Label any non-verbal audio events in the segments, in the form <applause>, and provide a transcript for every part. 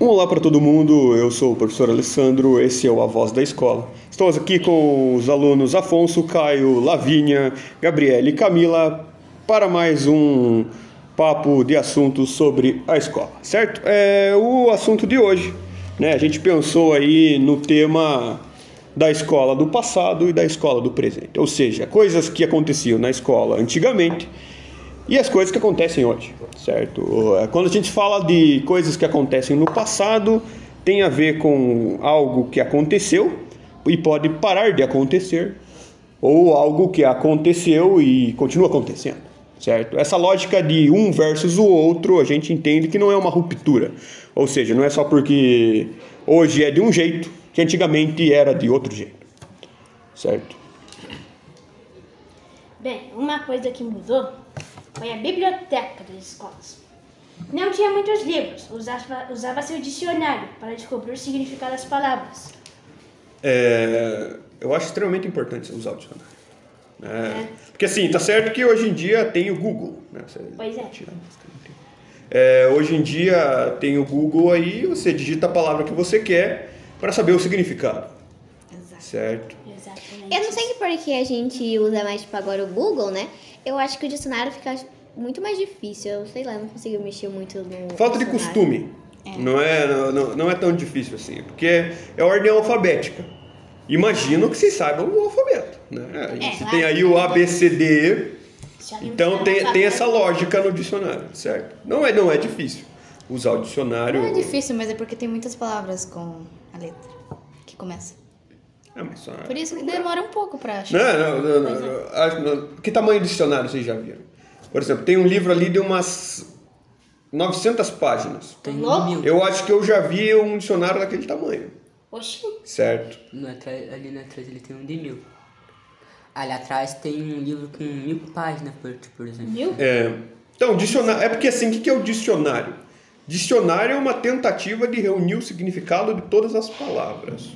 Olá para todo mundo, eu sou o professor Alessandro, esse é o A Voz da Escola. Estamos aqui com os alunos Afonso, Caio, Lavínia, Gabriele e Camila para mais um papo de assuntos sobre a escola, certo? É o assunto de hoje, né? A gente pensou aí no tema da escola do passado e da escola do presente, ou seja, coisas que aconteciam na escola antigamente e as coisas que acontecem hoje, certo? Quando a gente fala de coisas que acontecem no passado, tem a ver com algo que aconteceu e pode parar de acontecer, ou algo que aconteceu e continua acontecendo, certo? Essa lógica de um versus o outro, a gente entende que não é uma ruptura, ou seja, não é só porque hoje é de um jeito que antigamente era de outro jeito, certo? Bem, uma coisa que mudou foi a biblioteca das escolas. Não tinha muitos livros, usava, usava seu dicionário para descobrir o significado das palavras. É, eu acho extremamente importante usar o dicionário. É, é. Porque assim, tá certo que hoje em dia tem o Google. Né? Você pois é. é. Hoje em dia tem o Google aí, você digita a palavra que você quer para saber o significado. Exato. Certo? Exatamente. Eu não sei por que a gente usa mais, tipo, agora o Google, né? Eu acho que o dicionário fica muito mais difícil. Eu sei lá, não consigo mexer muito no. Falta de costume. É. Não, é, não, não é tão difícil assim. Porque é a ordem alfabética. Imagino que vocês saibam o alfabeto. Né? É, Você tem aí o A, B, C, D. Então tem, tem essa lógica no dicionário, certo? Não é, não é difícil usar o dicionário. Não é difícil, mas é porque tem muitas palavras com a letra que começa. É, mas só... Por isso que demora um pouco pra achar. Não, não, não, não, não. Que tamanho de dicionário vocês já viram? Por exemplo, tem um livro ali de umas 900 páginas. Tem mil. Eu acho que eu já vi um dicionário daquele tamanho. Oxi. Certo. No, ali na atrás ele tem um de mil. Ali atrás tem um livro com mil páginas, por, por exemplo. Mil? É. Então, dicionário. É porque assim, o que, que é o dicionário? Dicionário é uma tentativa de reunir o significado de todas as palavras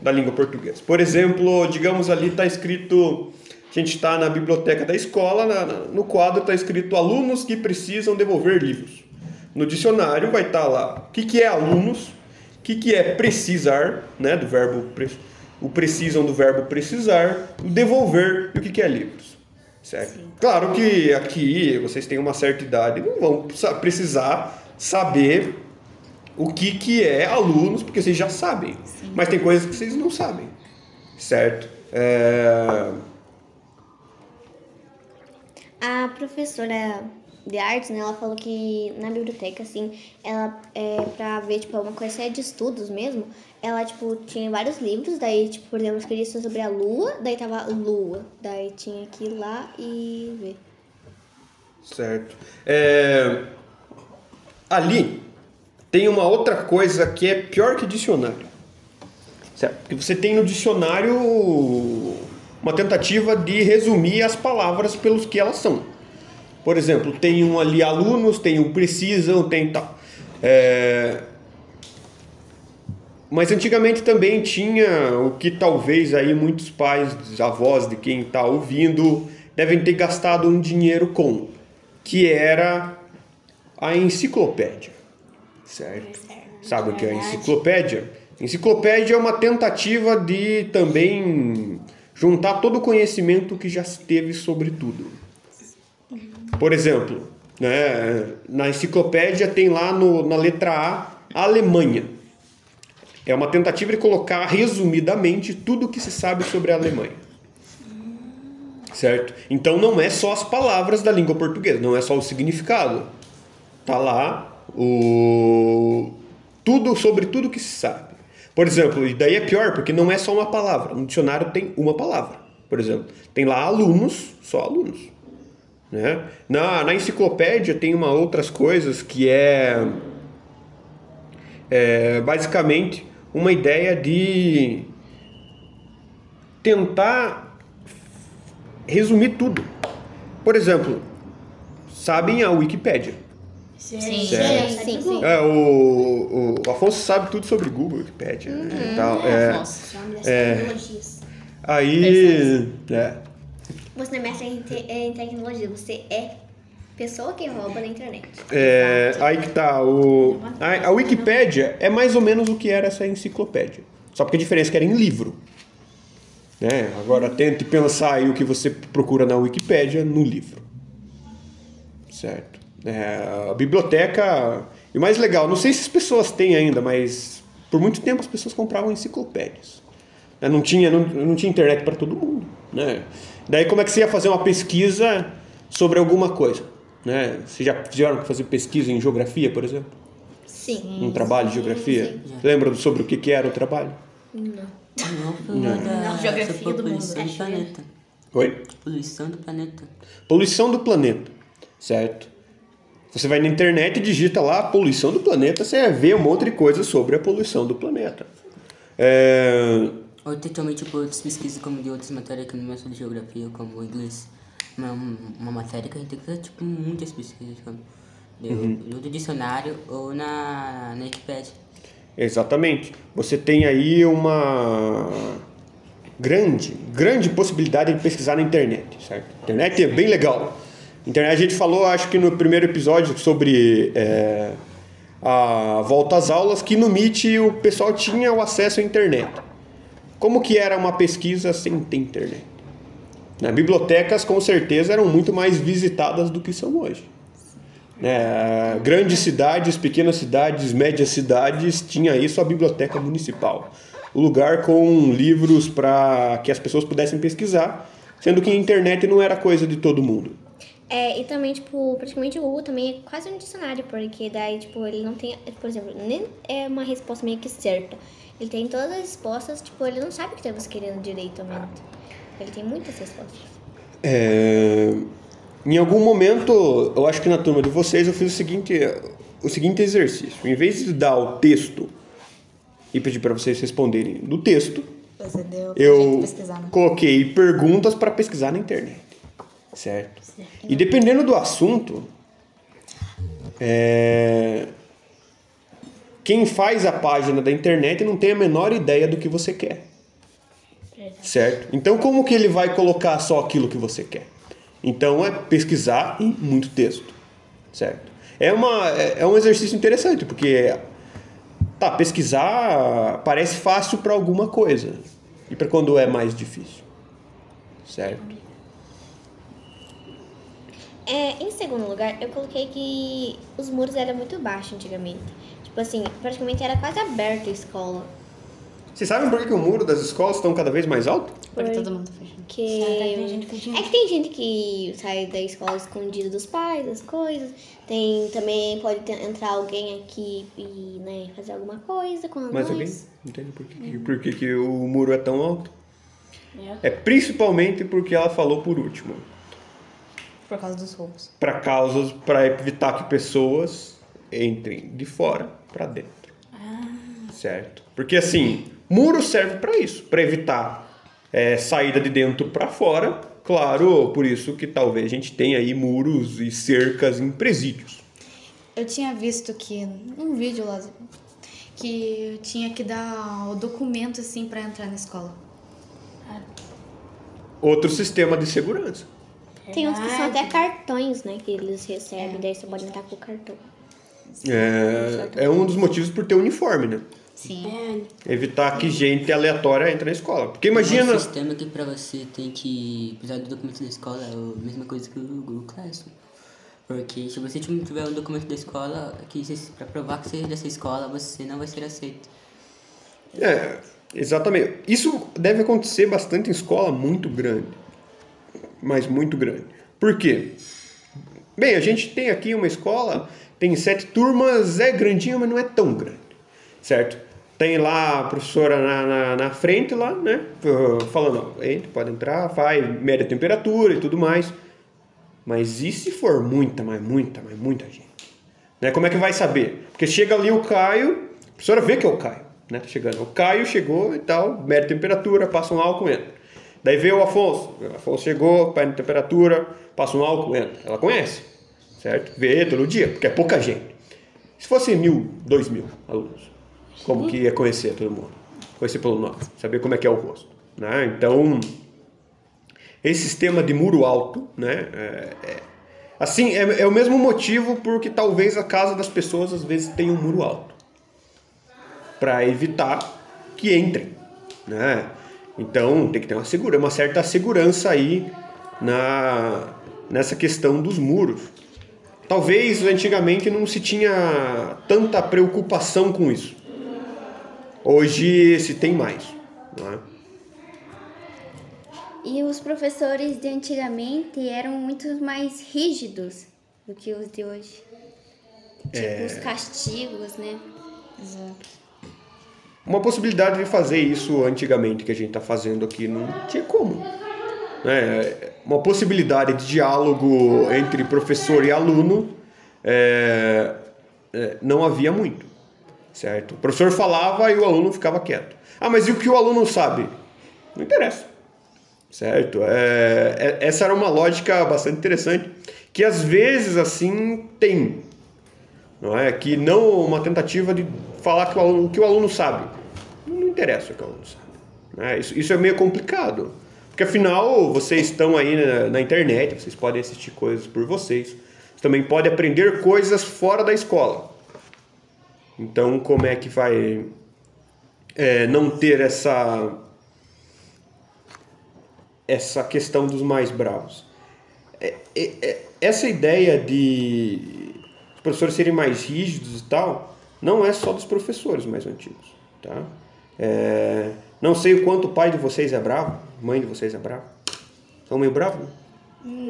da língua portuguesa. Por exemplo, digamos ali está escrito, a gente está na biblioteca da escola, na, na, no quadro está escrito alunos que precisam devolver livros. No dicionário vai estar tá lá o que, que é alunos, o que, que é precisar, né, do verbo pre, o precisam do verbo precisar, o devolver e o que, que é livros. Certo? Sim. Claro que aqui vocês têm uma certa idade, não vão precisar saber o que, que é alunos, porque vocês já sabem. Sim. Mas tem coisas que vocês não sabem, certo? É... A professora de artes, né, ela falou que na biblioteca, assim, ela, é, pra ver, tipo, uma coisa de estudos mesmo, ela, tipo, tinha vários livros, daí, tipo, por exemplo, escrevia sobre a lua, daí tava lua, daí tinha que ir lá e ver. Certo. É... Ali, tem uma outra coisa que é pior que dicionário. Certo? Porque você tem no dicionário uma tentativa de resumir as palavras pelos que elas são. Por exemplo, tem um ali alunos, tem um precisam, tem tal. É... Mas antigamente também tinha o que talvez aí muitos pais, avós de quem está ouvindo, devem ter gastado um dinheiro com, que era a enciclopédia certo? Sabe o que é enciclopédia? Enciclopédia é uma tentativa de também juntar todo o conhecimento que já se teve sobre tudo. Por exemplo, né, na enciclopédia tem lá no, na letra A, Alemanha. É uma tentativa de colocar resumidamente tudo o que se sabe sobre a Alemanha. Certo? Então não é só as palavras da língua portuguesa, não é só o significado. Tá lá o tudo sobre tudo que se sabe. Por exemplo, e daí é pior porque não é só uma palavra. No dicionário tem uma palavra. Por exemplo, tem lá alunos, só alunos. Né? Na, na enciclopédia tem uma outras coisas que é, é basicamente uma ideia de tentar resumir tudo. Por exemplo, sabem a Wikipédia. Sim, Sim, sim, sim. É, o, o Afonso sabe tudo sobre Google, Wikipedia né, e tal. É, Afonso. É. tecnologias. aí, é, Você não é mestre em, te- em tecnologia, você é Pessoa que rouba na internet. É, aí que tá. O, a, a Wikipédia é mais ou menos o que era essa enciclopédia. Só porque a diferença é que era em livro. Né? Agora tente pensar aí o que você procura na Wikipédia no livro. Certo? É, a biblioteca. E o mais legal, não sei se as pessoas têm ainda, mas por muito tempo as pessoas compravam enciclopédias. Né? Não tinha, não, não tinha internet para todo mundo. Né? Daí como é que você ia fazer uma pesquisa sobre alguma coisa? Né? Vocês já fizeram fazer pesquisa em geografia, por exemplo? Sim. Um trabalho de geografia? Lembra sobre o que, que era o trabalho? Não, foi da Não, geografia do mundo. poluição do planeta. Oi? Poluição do planeta. Poluição do planeta, certo? Você vai na internet e digita lá poluição do planeta, você vai ver um monte de coisa sobre a poluição do planeta. É, Ou totalmente por outras pesquisas, como de outras matérias que não é só de geografia, como inglês. Uma, uma matéria que a gente tem que fazer, tipo, muitas pesquisas, como do, no dicionário ou na, na Wikipedia. Exatamente. Você tem aí uma grande, grande possibilidade de pesquisar na internet, certo? A internet é bem legal. Internet, a gente falou, acho que no primeiro episódio sobre é, a volta às aulas, que no Meet o pessoal tinha o acesso à internet. Como que era uma pesquisa sem ter internet? Né? Bibliotecas, com certeza, eram muito mais visitadas do que são hoje. É, grandes cidades, pequenas cidades, médias cidades, tinha isso a biblioteca municipal. O lugar com livros para que as pessoas pudessem pesquisar, sendo que a internet não era coisa de todo mundo. É, e também, tipo, praticamente o Google também é quase um dicionário, porque daí, tipo, ele não tem, por exemplo, nem é uma resposta meio que certa. Ele tem todas as respostas, tipo, ele não sabe o que estamos querendo diretamente. Ele tem muitas respostas. É, em algum momento, eu acho que na turma de vocês eu fiz o seguinte, o seguinte exercício. Em vez de dar o texto e pedir para vocês responderem do texto, Você deu pra gente eu pesquisar, né? coloquei perguntas para pesquisar na internet, certo? E dependendo do assunto, é, quem faz a página da internet não tem a menor ideia do que você quer, certo? Então como que ele vai colocar só aquilo que você quer? Então é pesquisar em muito texto, certo? É, uma, é é um exercício interessante, porque Tá, pesquisar parece fácil para alguma coisa. E para quando é mais difícil. Certo? É, em segundo lugar, eu coloquei que os muros eram muito baixos antigamente. Tipo assim, praticamente era quase aberta a escola. Vocês sabem por que, que o muro das escolas estão cada vez mais alto? Porque todo mundo fechando. Que... É que tem gente que sai da escola escondida dos pais, das coisas. Tem também, pode ter- entrar alguém aqui e né, fazer alguma coisa com a Mais nós. alguém? Entende por que, que- por que, que o muro é tão alto? É. É principalmente porque ela falou por último. Por causa dos roubos. Para causas, para evitar que pessoas entrem de fora para dentro. Certo? Porque assim, muro serve para isso, para evitar é, saída de dentro para fora. Claro, por isso que talvez a gente tenha aí muros e cercas em presídios. Eu tinha visto que num vídeo lá que tinha que dar o documento assim pra entrar na escola. Outro sistema de segurança. Tem uns que são até cartões, né? Que eles recebem, daí você pode entrar com o cartão. É, é um dos motivos por ter uniforme, né? Sim. Evitar que gente aleatória entre na escola. Porque imagina. Um sistema que pra você tem que precisar do documento da escola é a mesma coisa que o Google Classroom. Porque se você não tiver um documento da escola, que você- pra provar que você é dessa escola, você não vai ser aceito. É, exatamente. Isso deve acontecer bastante em escola muito grande. Mas muito grande. Por quê? Bem, a gente tem aqui uma escola, tem sete turmas, é grandinha, mas não é tão grande. Certo? Tem lá a professora na, na, na frente lá, né? Falando, ó, entre, pode entrar, vai, mede a temperatura e tudo mais. Mas e se for muita, mas muita, mas muita gente? Né? Como é que vai saber? Porque chega ali o Caio, a professora vê que é o Caio, né? Tá chegando. O Caio chegou e tal, mede temperatura, passa um álcool, entra. Daí vê o Afonso. O Afonso chegou, mede a temperatura, passa um álcool, entra. Ela conhece, certo? Vê todo dia, porque é pouca gente. Se fosse mil, dois mil alunos, como que ia conhecer todo mundo? Conhecer pelo nome, saber como é que é o rosto. Né? Então, esse sistema de muro alto, né? é- é- Assim, é, é o mesmo motivo porque talvez a casa das pessoas às vezes tenha um muro alto. Para evitar que entrem, né? Então tem que ter uma, segura, uma certa segurança aí na, nessa questão dos muros. Talvez antigamente não se tinha tanta preocupação com isso. Hoje se tem mais. Né? E os professores de antigamente eram muito mais rígidos do que os de hoje. Tipo, os castigos, né? Exato. Uma possibilidade de fazer isso antigamente que a gente está fazendo aqui não tinha como. Né? Uma possibilidade de diálogo entre professor e aluno é, é, não havia muito, certo? O professor falava e o aluno ficava quieto. Ah, mas e o que o aluno sabe? Não interessa, certo? É, é- essa era uma lógica bastante interessante que às vezes assim tem, não é? Que não uma tentativa de falar que o aluno, o que o aluno sabe. Interessa o que o aluno sabe. né? Isso, isso é meio complicado. Porque afinal, vocês estão aí na, na internet, vocês podem assistir coisas por vocês. Você também pode aprender coisas fora da escola. Então, como é que vai é, não ter essa essa questão dos mais bravos? É- é- é- essa ideia de os professores serem mais rígidos e tal, não é só dos professores mais antigos, tá? É, não sei o quanto o pai de vocês é bravo, mãe de vocês é bravo. São meio bravos, né?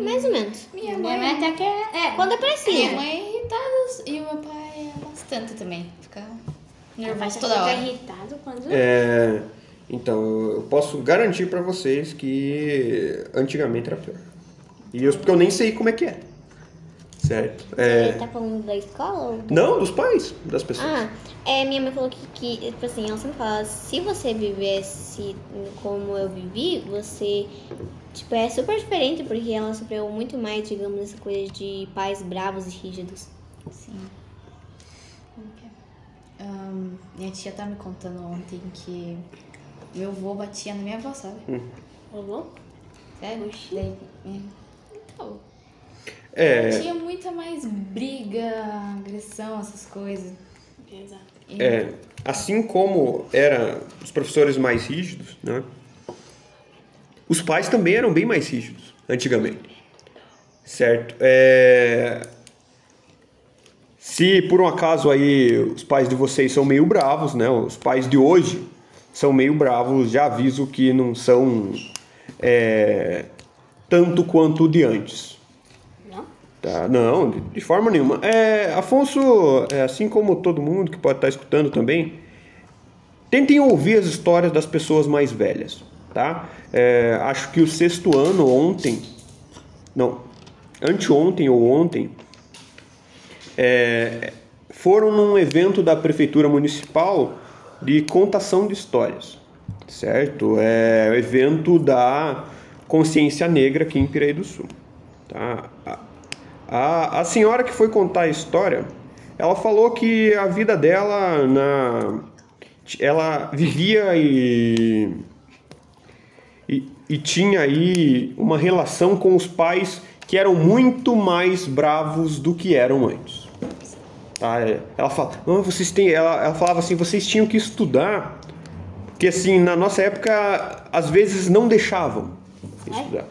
Mais ou menos. Minha Minha mãe mãe, até que é. É, quando é minha preciso. mãe é irritada e o meu pai é bastante também. Fica nervoso toda hora. irritado quando. É, então, eu posso garantir para vocês que antigamente era pior. E eu, porque eu nem sei como é que é. Certo? É, Tá falando da escola? Ou... não, dos pais, das pessoas. Ah, é, minha mãe falou que, que, tipo assim, ela sempre fala, se você vivesse como eu vivi, você, tipo, é super diferente, porque ela sofreu muito mais, digamos, essa coisa de pais bravos e rígidos. Sim. Ahn, minha tia tá me contando ontem que meu avô batia na minha avó, sabe? Rolou? Sério? Daí, é. Então, É, tinha muita mais briga, agressão, essas coisas. Exato. E- é, assim como eram os professores mais rígidos, né? Os pais também eram bem mais rígidos antigamente. Certo? É, Se por um acaso aí os pais de vocês são meio bravos, né? Os pais de hoje são meio bravos, já aviso que não são é, tanto quanto o de antes. Tá, não, de, de forma nenhuma. É, Afonso, é, assim como todo mundo que pode estar escutando também, tentem ouvir as histórias das pessoas mais velhas, tá? É, acho que o sexto ano ontem, não, anteontem ou ontem, é, foram num evento da prefeitura municipal de contação de histórias, certo? É o evento da consciência negra aqui em Piraí do Sul, tá? A, a, senhora que foi contar a história, ela falou que a vida dela na ela vivia e e, e tinha aí uma relação com os pais que eram muito mais bravos do que eram antes. Tá? é, Ela fala, não, vocês têm, ela, ela falava assim, vocês tinham que estudar, porque assim na nossa época às vezes não deixavam estudar,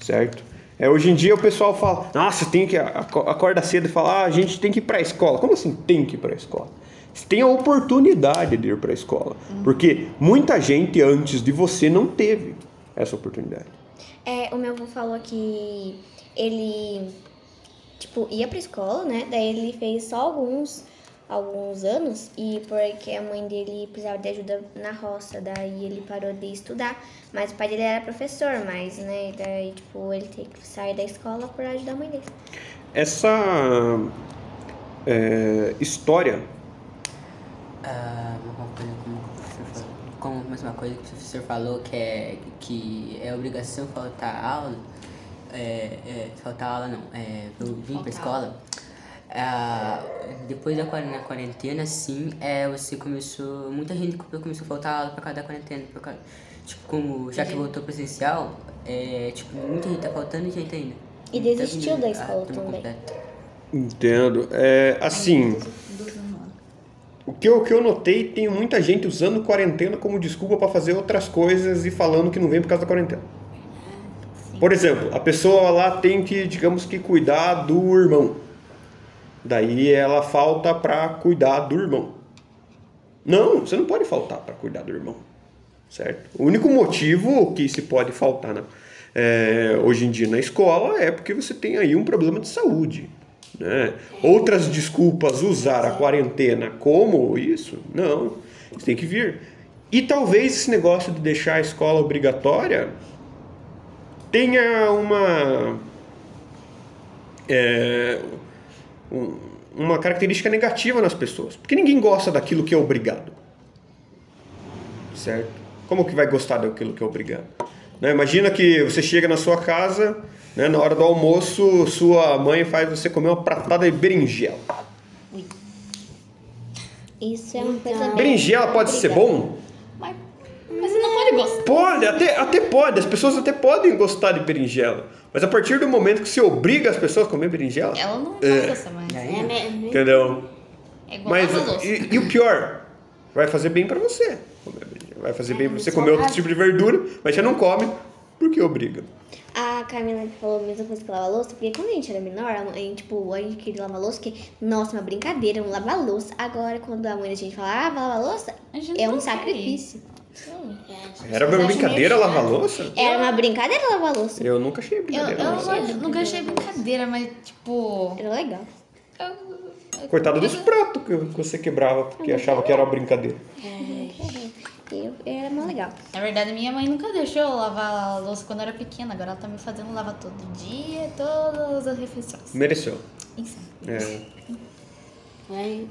certo? É, hoje em dia o pessoal fala, nossa, tem que aco- acorda cedo e fala, ah, a gente tem que ir para a escola. Como assim tem que ir para a escola? Você tem a oportunidade de ir para a escola, porque muita gente antes de você não teve essa oportunidade. É, o meu avô falou que ele, tipo, ia pra escola, né? Daí ele fez só alguns, alguns anos e porque a mãe dele precisava de ajuda na roça, daí ele parou de estudar. Mas o pai dele era professor, mas, né? Daí, tipo, ele teve que sair da escola pra ajudar a mãe dele. Essa é, história Ah, uma coisa como o professor falou, como mais uma coisa que o professor falou que é que é obrigação faltar aula, é, é, faltar aula não, é eu vim pra escola. Ah, depois da na quarentena, sim, é, você começou. Muita gente co- começou a faltar aula por causa da quarentena. Por causa, tipo, como já que voltou presencial, é, tipo, muita gente tá faltando e gente ainda. E desistiu da a escola também. completa. Entendo. É, assim, o que, eu, o que eu notei, tem muita gente usando quarentena como desculpa para fazer outras coisas e falando que não vem por causa da quarentena. Por exemplo, a pessoa lá tem que, digamos que, cuidar do irmão. Daí ela falta para cuidar do irmão. Não, você não pode faltar para cuidar do irmão. Certo? O único motivo que se pode faltar é, hoje em dia na escola é porque você tem aí um problema de saúde. Né? Outras desculpas usar a quarentena como isso? Não. Você tem que vir. E talvez esse negócio de deixar a escola obrigatória tenha uma é, um- uma característica negativa nas pessoas, porque ninguém gosta daquilo que é obrigado, certo? Como que vai gostar daquilo que é obrigado? Né? Imagina que você chega na sua casa, né, na hora do almoço, sua mãe faz você comer uma pratada de berinjela. Isso é uma coisa bem Berinjela pode ser bom? Mas, mas você não pode gostar. Pode, até, até pode. As pessoas até podem gostar de berinjela. Mas a partir do momento que você obriga as pessoas a comer berinjela, Ela não É. vai gostar mais. É, né? entendeu? É igual Mas e, e o pior, vai fazer bem pra você. comer berinjela. Vai fazer bem pra você comer outro tipo de verdura, mas você não come porque obriga. A Camila falou a mesma coisa que lavar louça, porque quando a gente era menor, a mãe, tipo, a gente queria lavar louça, que, nossa, uma brincadeira, um lavar louça. Agora, quando a mãe da gente fala, ah, lavar louça, A gente é um quer Era uma brincadeira lavar louça? Era uma brincadeira lavar louça. Eu nunca achei Eu, brincadeira. eu lavar não- louça. nunca achei brincadeira, mas tipo. Era legal. eu- eu- Coitada dos pratos que você quebrava porque achava que era uma brincadeira. Eu, era mó legal. Na verdade, minha mãe nunca deixou eu lavar a louça quando eu era pequena. Agora ela tá me fazendo lavar todo dia, todas as refeições. Mereceu. Isso. É. Aí,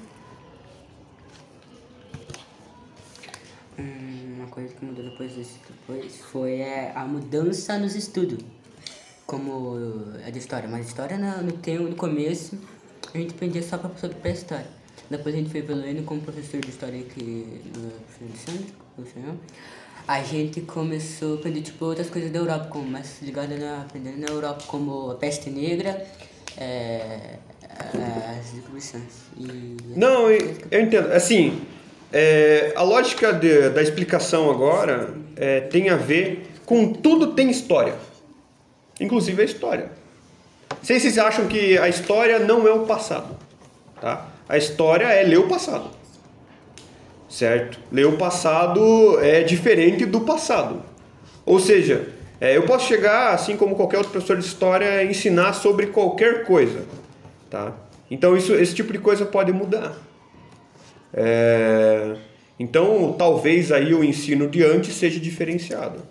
Hum, Uma coisa que mudou depois depois foi é, a mudança nos estudos. Como a de história. Mas história no, no, tempo, no começo a gente aprendia só para professor de história. Depois a gente foi evoluindo como professor de história aqui no professor Alexandre, o senhor. A gente começou a aprender tipo, outras coisas da Europa, como mais ligada na aprendendo na Europa, como a peste negra, é, as descobrições. E Não, eu eu entendo. Assim, é, a lógica de- da explicação agora é, tem a ver com tudo tem história. Inclusive a história. Sei se vocês acham que a história não é o passado. Tá? A história é ler o passado. Certo? Ler o passado é diferente do passado. Ou seja, é, eu posso chegar, assim como qualquer outro professor de história, ensinar sobre qualquer coisa. Tá? Então isso, esse tipo de coisa pode mudar. É, então talvez aí o ensino de antes seja diferenciado.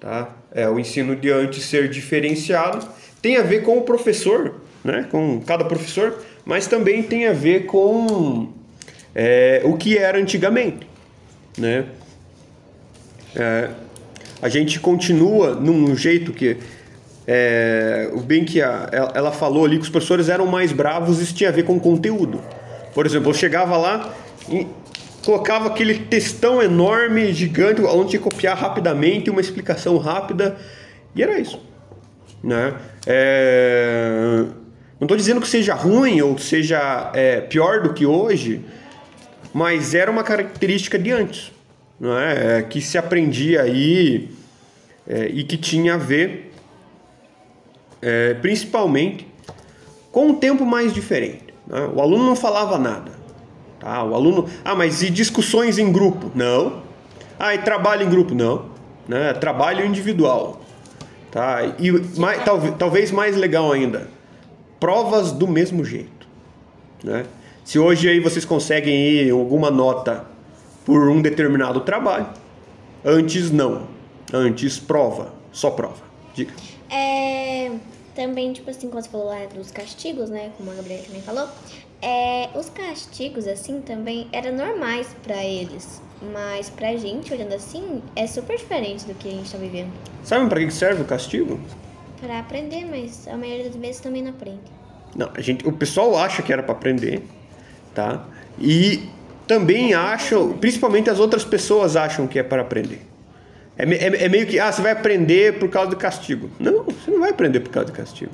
Tá? É, o ensino de antes ser diferenciado tem a ver com o professor, né? com cada professor, mas também tem a ver com é, o que era antigamente. Né? É, a gente continua num jeito que é, o bem que a- ela falou ali que os professores eram mais bravos, isso tinha a ver com conteúdo. Por exemplo, eu chegava lá e colocava aquele textão enorme, gigante, o aluno tinha que copiar rapidamente, uma explicação rápida, e era isso. Né? É, Não estou dizendo que seja ruim ou seja é, pior do que hoje, mas era uma característica de antes, não é? É, que se aprendia aí é, e que tinha a ver é, principalmente com um tempo mais diferente. Né? O aluno não falava nada. Tá? O aluno, ah, mas e discussões em grupo? Não. Ah, e trabalho em grupo? Não. Né? Trabalho individual. Tá? E mais, talvez, talvez mais legal ainda, provas do mesmo jeito. Né? Se hoje aí vocês conseguem ir alguma nota por um determinado trabalho, antes não. Antes prova, só prova. Diga. É, também, tipo assim, quando você falou lá dos castigos, né? Como a Gabriela também falou, é, os castigos, assim, também eram normais pra eles. Mas pra gente, olhando assim, é super diferente do que a gente tá vivendo. Sabem para que serve o castigo? Pra aprender, mas a maioria das vezes também não aprende. Não, a gente, o pessoal acha que era para aprender, tá? E também acham, principalmente as outras pessoas acham que é para aprender, É, é- é meio que, ah, você vai aprender por causa do castigo. Não, você não vai aprender por causa do castigo.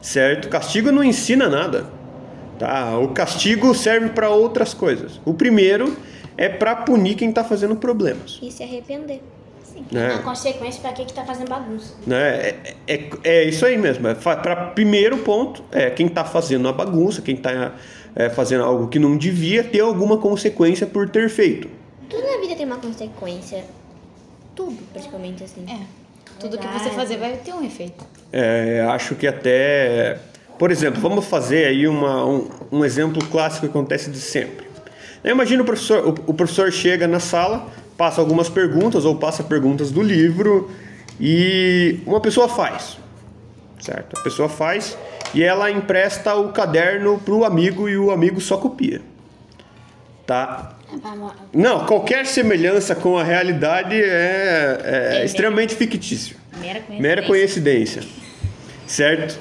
Certo? Castigo não ensina nada. Tá? O castigo serve para outras coisas. O primeiro é para punir quem está fazendo problemas. E se arrepender. Sim. Né? A consequência pra quem que tá fazendo bagunça. né? É, é, é isso aí mesmo. É, para primeiro ponto, é quem está fazendo uma bagunça, quem está fazendo algo que não devia ter alguma consequência por ter feito. Tudo na vida tem uma consequência. Tudo, praticamente, assim. É. Tudo que você fazer vai ter um efeito. É, acho que até. Por exemplo, vamos fazer aí uma, um, um exemplo clássico que acontece de sempre. Imagina o professor, o, o professor chega na sala, passa algumas perguntas ou passa perguntas do livro e uma pessoa faz, certo? A pessoa faz e ela empresta o caderno para o amigo e o amigo só copia, tá? Não, qualquer semelhança com a realidade é, é É, extremamente fictício. Mera coincidência. Mera coincidência. Certo?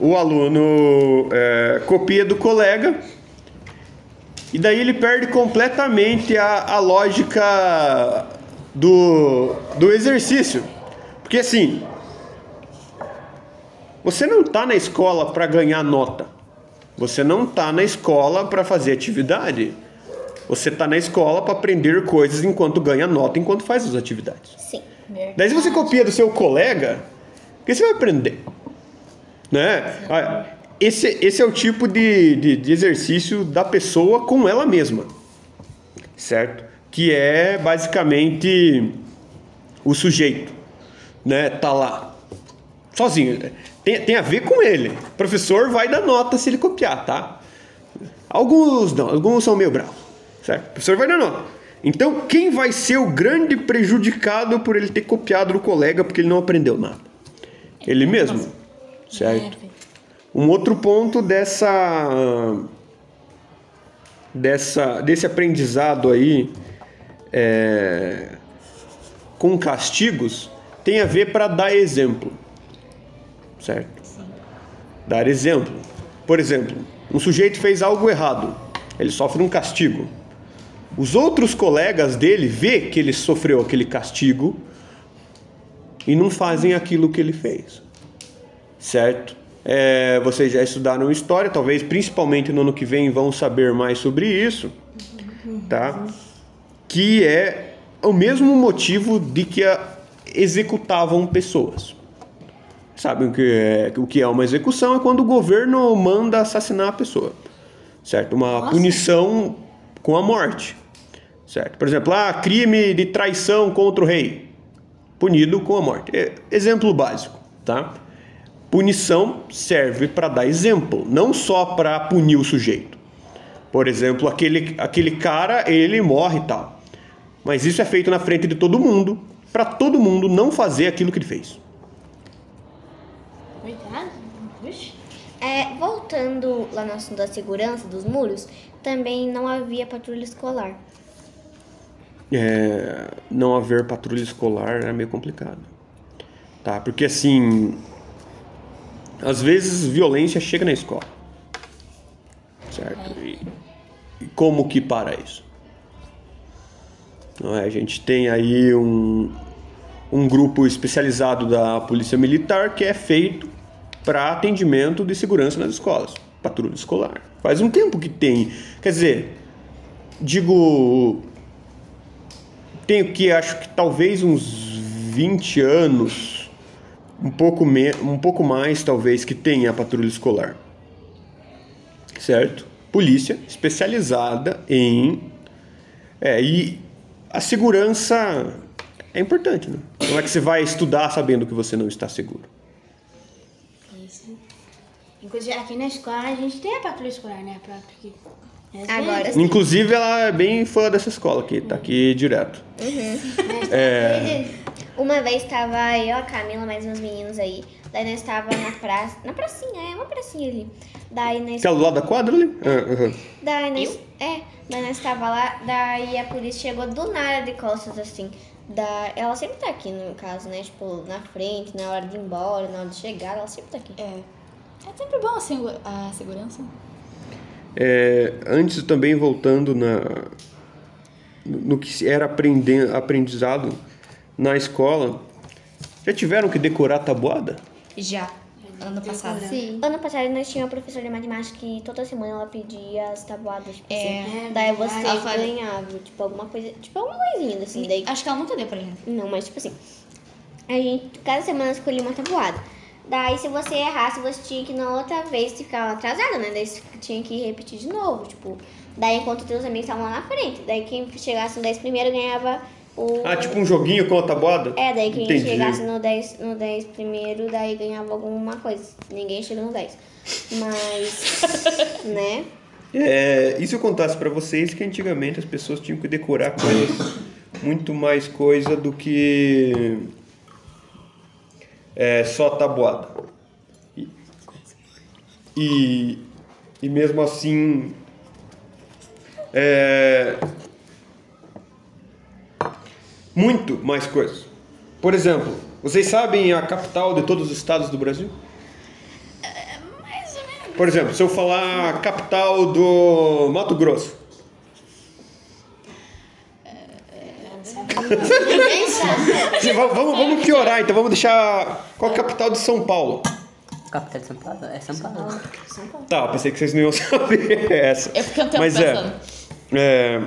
O aluno é, copia do colega e daí ele perde completamente a, a lógica do, do exercício. Porque assim, você não está na escola para ganhar nota. Você não está na escola para fazer atividade. Você está na escola para aprender coisas enquanto ganha nota, enquanto faz as atividades. Sim. Daí se você copia do seu colega, o que você vai aprender? Né? Ah, Esse, esse é o tipo de, de, de exercício da pessoa com ela mesma, certo? Que é basicamente o sujeito, né? Tá lá, sozinho. Tem, tem a ver com ele. O professor vai dar nota se ele copiar, tá? Alguns não, alguns são meio bravos, certo? O professor nota. Então, quem vai ser o grande prejudicado por ele ter copiado do colega porque ele não aprendeu nada? Ele mesmo, certo? Um outro ponto dessa, dessa desse aprendizado aí é, com castigos tem a ver para dar exemplo, certo? Dar exemplo. Por exemplo, um sujeito fez algo errado, ele sofre um castigo. Os outros colegas dele vê que ele sofreu aquele castigo e não fazem aquilo que ele fez, certo? É, vocês já estudaram história, talvez principalmente no ano que vem vão saber mais sobre isso, tá? Que é o mesmo motivo de que a- executavam pessoas. Sabem o que é, o que é uma execução? É quando o governo manda assassinar a pessoa, certo? Uma punição com a morte, certo? Por exemplo, ah, crime de traição contra o rei, punido com a morte. É, exemplo básico, tá? Punição serve para dar exemplo, não só para punir o sujeito. Por exemplo, aquele, aquele cara, ele morre e tal. Mas isso é feito na frente de todo mundo, para todo mundo não fazer aquilo que ele fez. É, voltando lá no assunto da segurança dos muros, também não havia patrulha escolar. É, não haver patrulha escolar é meio complicado. Tá? Porque assim, às vezes violência chega na escola. Certo? E, e como que para isso? Não é? A gente tem aí um, um grupo especializado da Polícia Militar que é feito para atendimento de segurança nas escolas, patrulha escolar. Faz um tempo que tem. Quer dizer, digo, tenho que acho que talvez uns 20 anos, um pouco, me, um pouco mais talvez, que tenha a patrulha escolar. Certo? Polícia especializada em. É, e a segurança é importante, né? Não é que você vai estudar sabendo que você não está seguro. Isso. Inclusive, aqui na escola a gente tem a patrulha escolar, né? Pra, porque... Essa Agora é- sim. Inclusive, ela é bem fã dessa escola aqui, tá aqui direto. É. <laughs> Uma vez tava eu, a Camila, mais uns meninos aí. Daí nós tava na praça. Na pracinha, é uma pracinha ali. Daí nós. Aquela do lado da quadra ali? Aham. Daí nós. É, daí nós tava lá, daí a polícia chegou do nada de costas assim. Da, ela sempre tá aqui no caso, né? Tipo, na frente, na hora de ir embora, na hora de chegar, ela sempre tá aqui. É. É sempre bom a, segu- a segurança. É, antes também voltando na no que era aprendizado, na escola, já tiveram que decorar tabuada? Já. Ano passado. Sim. Ano passado nós tínhamos uma professora de matemática que toda semana ela pedia as tabuadas, tipo É. assim. Daí você Ela ganhava, tipo, alguma coisa. Tipo, alguma coisinha assim. Daí Acho que ela nunca deu pra gente. Não, mas tipo assim, a gente cada semana escolhia uma tabuada. Daí se você errasse, você tinha que na outra vez ficar atrasada, né? Daí você tinha que repetir de novo, tipo. Daí enquanto teus amigos estavam lá na frente. Daí quem chegasse no 10 primeiro ganhava o. Ah, tipo um joguinho com a tabuada? É, daí quem Entendi. chegasse no 10, no 10 primeiro, daí ganhava alguma coisa. Ninguém chegou no 10. Mas, <laughs> né? É, e se eu contasse pra vocês que antigamente as pessoas tinham que decorar coisas, muito mais coisa do que é, só tabuada. E, e, e mesmo assim, é, muito mais coisas. Por exemplo, vocês sabem a capital de todos os estados do Brasil? Por exemplo, se eu falar a capital do Mato Grosso. Sim, va- vamos, vamos piorar, então vamos deixar. Qual a capital de São Paulo? Capital de São Paulo? É São Paulo. Tá, eu pensei que vocês não iam <laughs> saber essa. É porque eu tô Mas pensando. é, é.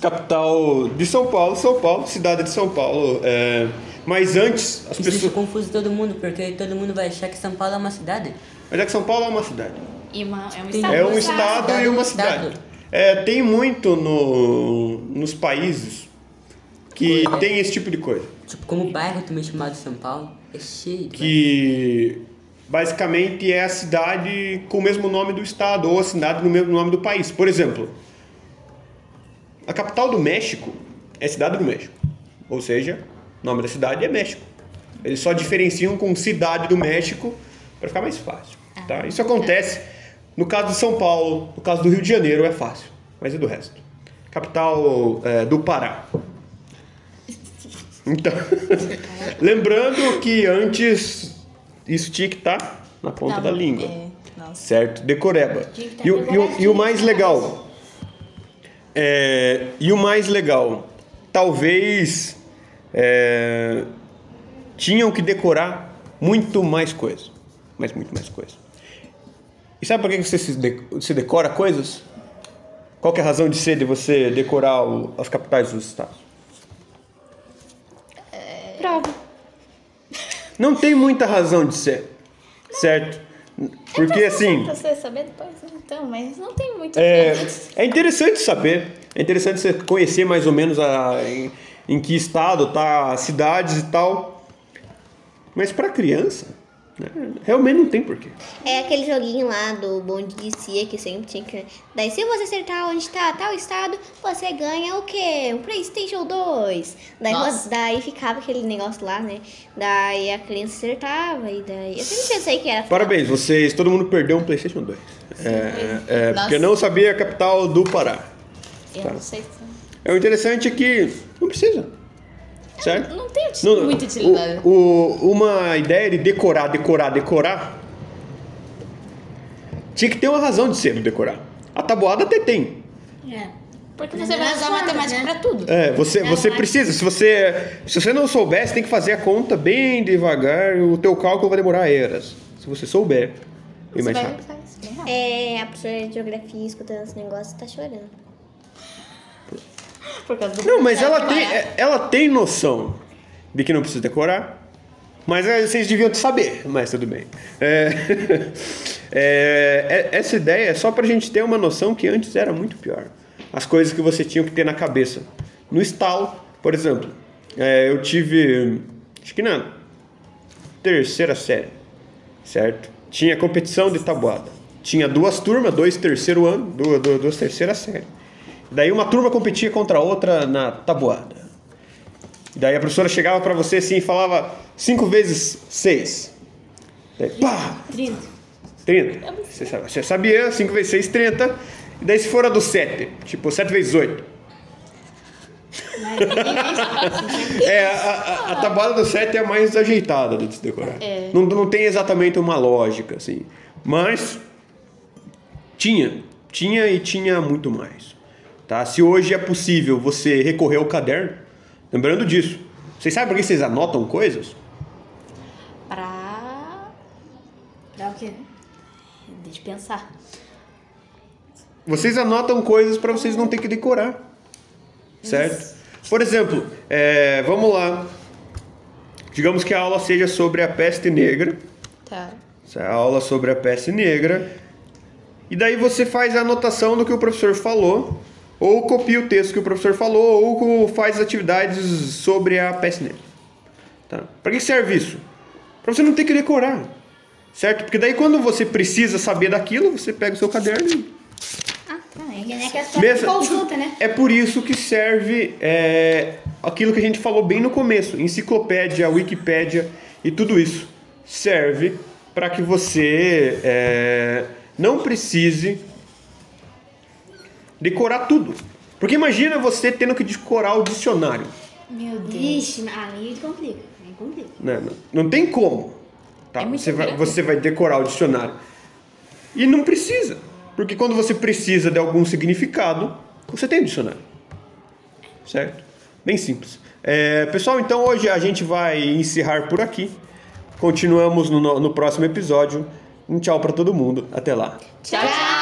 Capital de São Paulo, São Paulo, cidade de São Paulo. é, mas antes, as Isso pessoas. confuso todo mundo, porque todo mundo vai achar que São Paulo é uma cidade. Mas é que São Paulo é uma cidade. E uma, é um estado. É um estado cidade, e uma um cidade. É, tem muito no, nos países que É. tem esse tipo de coisa. Tipo, como o bairro também chamado São Paulo, é cheio de Que basicamente é a cidade com o mesmo nome do estado ou a cidade no mesmo nome do país. Por exemplo, a capital do México é Cidade do México. Ou seja, o nome da cidade é México. Eles só diferenciam com Cidade do México para ficar mais fácil. Tá? Isso acontece no caso de São Paulo, no caso do Rio de Janeiro é fácil, mas e do resto? Capital é, do Pará. Então, <laughs> lembrando que antes isso tinha que estar na ponta Não, da língua. é. Certo? Decoreba. Tá E, o- e o- e o mais legal. é, e o mais legal, talvez é, tinham que decorar muito mais coisa. Mas muito mais coisa. E sabe por que você se, de- se decora coisas? Qual que é a razão de ser de você decorar o- as capitais dos estados? Prova. Não tem muita razão de ser, certo? Porque assim, Pra você saber depois, então, mas não tem muito. é, é interessante saber, é interessante você conhecer mais ou menos a, em, em que estado tá as cidades e tal. Mas para criança, realmente não tem porquê. É aquele joguinho lá do bonde de Cia que sempre tinha que. Daí, se você acertar onde está tal estado, você ganha o quê? Um PlayStation 2. Daí, Nossa. daí ficava aquele negócio lá, né? Daí a criança acertava e daí. Eu sempre pensei que era. Parabéns, vocês, todo mundo perdeu um PlayStation 2. É, é, Nossa. porque não sabia a capital do Pará. Eu Tá. não sei se. É o interessante é que não precisa. Certo? Não tem Não, muita utilidade. o- o- uma ideia de decorar, decorar, decorar. Tinha que ter uma razão de ser do decorar. A tabuada até tem. É. Porque você vai nas usar matemática né? pra tudo. É, você, Não, você mas- precisa. Se você, se você não souber, você tem que fazer a conta bem devagar. O teu cálculo vai demorar eras. Se você souber, Você mais rápido. É, a professora de geografia escutando esse negócio tá chorando. Não, mas ela tem, é- ela tem noção de que não precisa decorar. Mas é, vocês deviam saber, mas tudo bem. É, <laughs> é, é- essa ideia é só pra gente ter uma noção que antes era muito pior. As coisas que você tinha que ter na cabeça. No estalo, por exemplo, é, eu tive, acho que na terceira série, certo? Tinha competição de tabuada. Tinha duas turmas, dois terceiro ano, duas, duas, duas terceira série. Daí uma turma competia contra a outra na tabuada. Daí a professora chegava pra você assim e falava 5 vezes 6. Daí, pá! 30. 30. Você, sabe- você sabia, 5 vezes 6, 30. E daí se for a do 7, tipo 7 vezes 8. <laughs> É, a, a, a tabuada do 7 é a mais ajeitada de se decorar. É. Não, não tem exatamente uma lógica, assim. Mas tinha. Tinha e tinha muito mais. Tá? Se hoje é possível você recorrer ao caderno, Lembrando disso. Vocês sabem por que vocês anotam coisas? Pra. Pra o quê? Deixa eu pensar. Vocês anotam coisas para vocês não ter que decorar. Certo? Por exemplo, é, vamos lá. Digamos que a aula seja sobre a peste negra. Tá. Essa é a aula sobre a peste negra. E daí você faz a anotação do que o professor falou, ou copia o texto que o professor falou, ou faz atividades sobre a peste negra. Tá? Para que serve isso? Para você não ter que decorar. Certo? Porque daí quando você precisa saber daquilo, você pega o seu caderno e Ah, tá. É Mesmo- consulta, né? É por isso que serve é, aquilo que a gente falou bem no começo: enciclopédia, Wikipédia e tudo isso. Serve para que você é, não precise decorar tudo. Porque imagina você tendo que decorar o dicionário. Meu Deus. Ixi, aí complica. Aí complica. né? Não, não tem como. Tá? É você, vai, você vai decorar o dicionário. E não precisa. Porque quando você precisa de algum significado, você tem o dicionário. Certo? Bem simples. É, pessoal, então hoje a gente vai encerrar por aqui. Continuamos no, no próximo episódio. Um tchau para todo mundo. Até lá. Tchau, tchau.